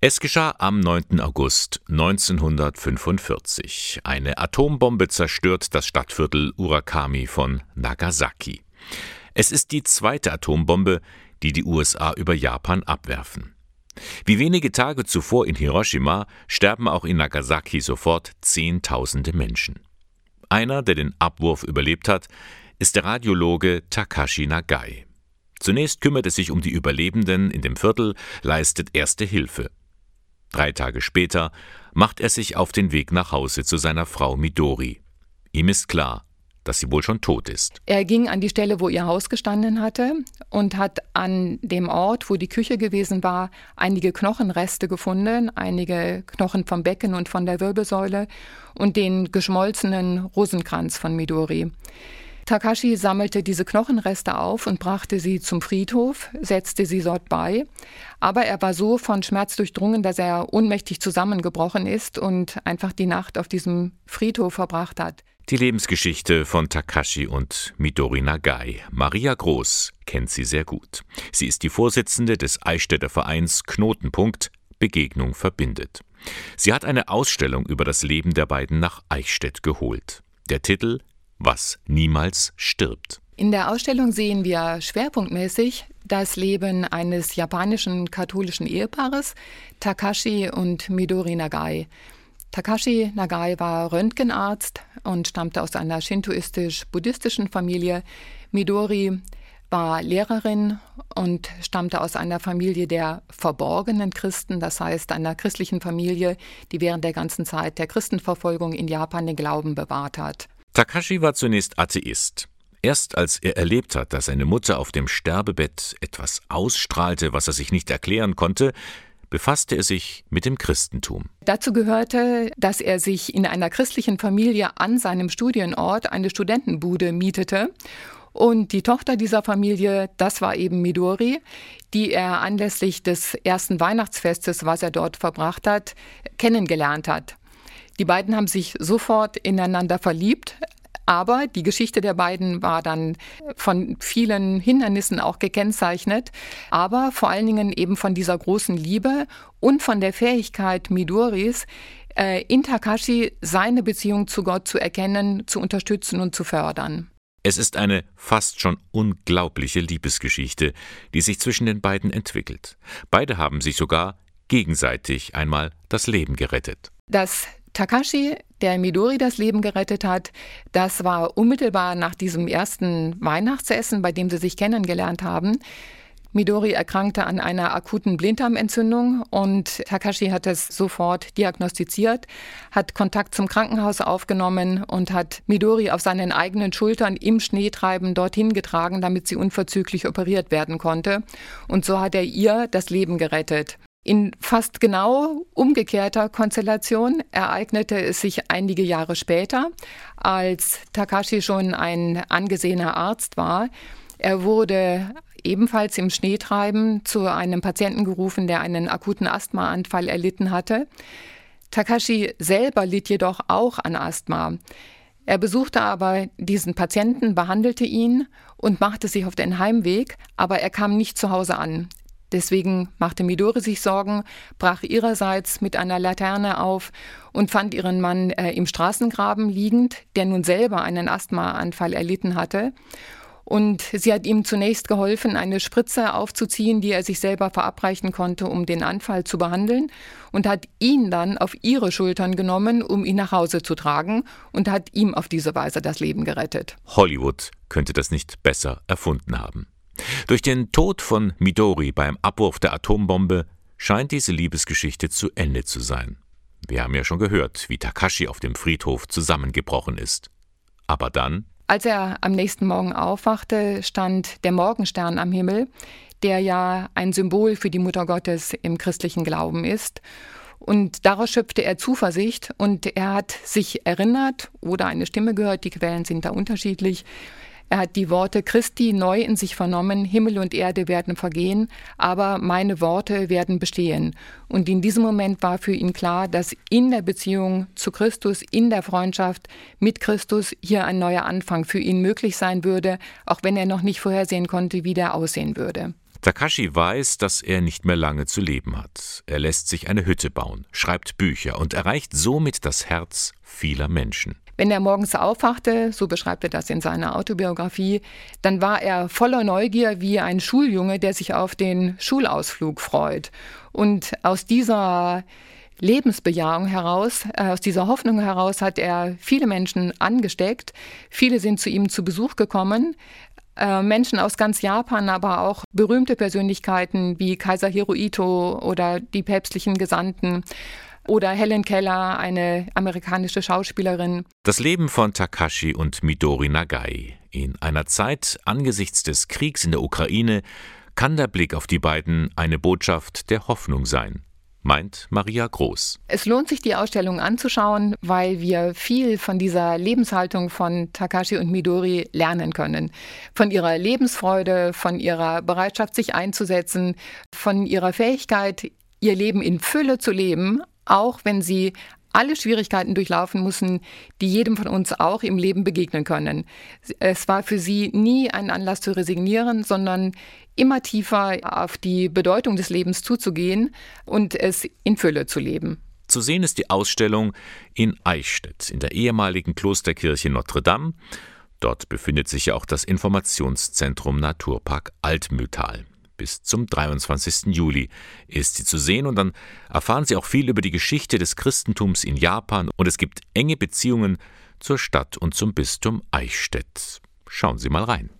Es geschah am 9. August 1945. Eine Atombombe zerstört das Stadtviertel Urakami von Nagasaki. Es ist die zweite Atombombe, die die USA über Japan abwerfen. Wie wenige Tage zuvor in Hiroshima sterben auch in Nagasaki sofort Zehntausende Menschen. Einer, der den Abwurf überlebt hat, ist der Radiologe Takashi Nagai. Zunächst kümmert er sich um die Überlebenden in dem Viertel, leistet erste Hilfe. Drei Tage später macht er sich auf den Weg nach Hause zu seiner Frau Midori. Ihm ist klar, dass sie wohl schon tot ist. Er ging an die Stelle, wo ihr Haus gestanden hatte und hat an dem Ort, wo die Küche gewesen war, einige Knochenreste gefunden, einige Knochen vom Becken und von der Wirbelsäule und den geschmolzenen Rosenkranz von Midori. Takashi sammelte diese Knochenreste auf und brachte sie zum Friedhof, setzte sie dort bei. Aber er war so von Schmerz durchdrungen, dass er ohnmächtig zusammengebrochen ist und einfach die Nacht auf diesem Friedhof verbracht hat. Die Lebensgeschichte von Takashi und Midori Nagai. Maria Groß kennt sie sehr gut. Sie ist die Vorsitzende des Eichstätter Vereins Knotenpunkt Begegnung verbindet. Sie hat eine Ausstellung über das Leben der beiden nach Eichstätt geholt. Der Titel was niemals stirbt. In der Ausstellung sehen wir schwerpunktmäßig das Leben eines japanischen katholischen Ehepaares, Takashi und Midori Nagai. Takashi Nagai war Röntgenarzt und stammte aus einer shintoistisch-buddhistischen Familie. Midori war Lehrerin und stammte aus einer Familie der verborgenen Christen, das heißt einer christlichen Familie, die während der ganzen Zeit der Christenverfolgung in Japan den Glauben bewahrt hat. Takashi war zunächst Atheist. Erst als er erlebt hat, dass seine Mutter auf dem Sterbebett etwas ausstrahlte, was er sich nicht erklären konnte, befasste er sich mit dem Christentum. Dazu gehörte, dass er sich in einer christlichen Familie an seinem Studienort eine Studentenbude mietete. Und die Tochter dieser Familie, das war eben Midori, die er anlässlich des ersten Weihnachtsfestes, was er dort verbracht hat, kennengelernt hat. Die beiden haben sich sofort ineinander verliebt. Aber die Geschichte der beiden war dann von vielen Hindernissen auch gekennzeichnet, aber vor allen Dingen eben von dieser großen Liebe und von der Fähigkeit Midoris, äh, in Takashi seine Beziehung zu Gott zu erkennen, zu unterstützen und zu fördern. Es ist eine fast schon unglaubliche Liebesgeschichte, die sich zwischen den beiden entwickelt. Beide haben sich sogar gegenseitig einmal das Leben gerettet. Das Takashi, der Midori das Leben gerettet hat, das war unmittelbar nach diesem ersten Weihnachtsessen, bei dem sie sich kennengelernt haben. Midori erkrankte an einer akuten Blinddarmentzündung und Takashi hat es sofort diagnostiziert, hat Kontakt zum Krankenhaus aufgenommen und hat Midori auf seinen eigenen Schultern im Schneetreiben dorthin getragen, damit sie unverzüglich operiert werden konnte. Und so hat er ihr das Leben gerettet. In fast genau umgekehrter Konstellation ereignete es sich einige Jahre später, als Takashi schon ein angesehener Arzt war. Er wurde ebenfalls im Schneetreiben zu einem Patienten gerufen, der einen akuten Asthmaanfall erlitten hatte. Takashi selber litt jedoch auch an Asthma. Er besuchte aber diesen Patienten, behandelte ihn und machte sich auf den Heimweg, aber er kam nicht zu Hause an. Deswegen machte Midori sich Sorgen, brach ihrerseits mit einer Laterne auf und fand ihren Mann äh, im Straßengraben liegend, der nun selber einen Asthmaanfall erlitten hatte. Und sie hat ihm zunächst geholfen, eine Spritze aufzuziehen, die er sich selber verabreichen konnte, um den Anfall zu behandeln, und hat ihn dann auf ihre Schultern genommen, um ihn nach Hause zu tragen, und hat ihm auf diese Weise das Leben gerettet. Hollywood könnte das nicht besser erfunden haben. Durch den Tod von Midori beim Abwurf der Atombombe scheint diese Liebesgeschichte zu Ende zu sein. Wir haben ja schon gehört, wie Takashi auf dem Friedhof zusammengebrochen ist. Aber dann? Als er am nächsten Morgen aufwachte, stand der Morgenstern am Himmel, der ja ein Symbol für die Mutter Gottes im christlichen Glauben ist. Und daraus schöpfte er Zuversicht und er hat sich erinnert oder eine Stimme gehört, die Quellen sind da unterschiedlich, er hat die Worte Christi neu in sich vernommen, Himmel und Erde werden vergehen, aber meine Worte werden bestehen. Und in diesem Moment war für ihn klar, dass in der Beziehung zu Christus, in der Freundschaft mit Christus hier ein neuer Anfang für ihn möglich sein würde, auch wenn er noch nicht vorhersehen konnte, wie der aussehen würde. Takashi weiß, dass er nicht mehr lange zu leben hat. Er lässt sich eine Hütte bauen, schreibt Bücher und erreicht somit das Herz vieler Menschen. Wenn er morgens aufwachte, so beschreibt er das in seiner Autobiografie, dann war er voller Neugier wie ein Schuljunge, der sich auf den Schulausflug freut. Und aus dieser Lebensbejahung heraus, äh, aus dieser Hoffnung heraus hat er viele Menschen angesteckt. Viele sind zu ihm zu Besuch gekommen. Äh, Menschen aus ganz Japan, aber auch berühmte Persönlichkeiten wie Kaiser Hirohito oder die päpstlichen Gesandten oder Helen Keller, eine amerikanische Schauspielerin. Das Leben von Takashi und Midori Nagai. In einer Zeit angesichts des Kriegs in der Ukraine kann der Blick auf die beiden eine Botschaft der Hoffnung sein meint Maria Groß. Es lohnt sich, die Ausstellung anzuschauen, weil wir viel von dieser Lebenshaltung von Takashi und Midori lernen können. Von ihrer Lebensfreude, von ihrer Bereitschaft, sich einzusetzen, von ihrer Fähigkeit, ihr Leben in Fülle zu leben, auch wenn sie alle Schwierigkeiten durchlaufen müssen, die jedem von uns auch im Leben begegnen können. Es war für sie nie ein Anlass zu resignieren, sondern immer tiefer auf die Bedeutung des Lebens zuzugehen und es in Fülle zu leben. Zu sehen ist die Ausstellung in Eichstätt, in der ehemaligen Klosterkirche Notre Dame. Dort befindet sich ja auch das Informationszentrum Naturpark Altmühltal. Bis zum 23. Juli ist sie zu sehen und dann erfahren Sie auch viel über die Geschichte des Christentums in Japan und es gibt enge Beziehungen zur Stadt und zum Bistum Eichstätt. Schauen Sie mal rein.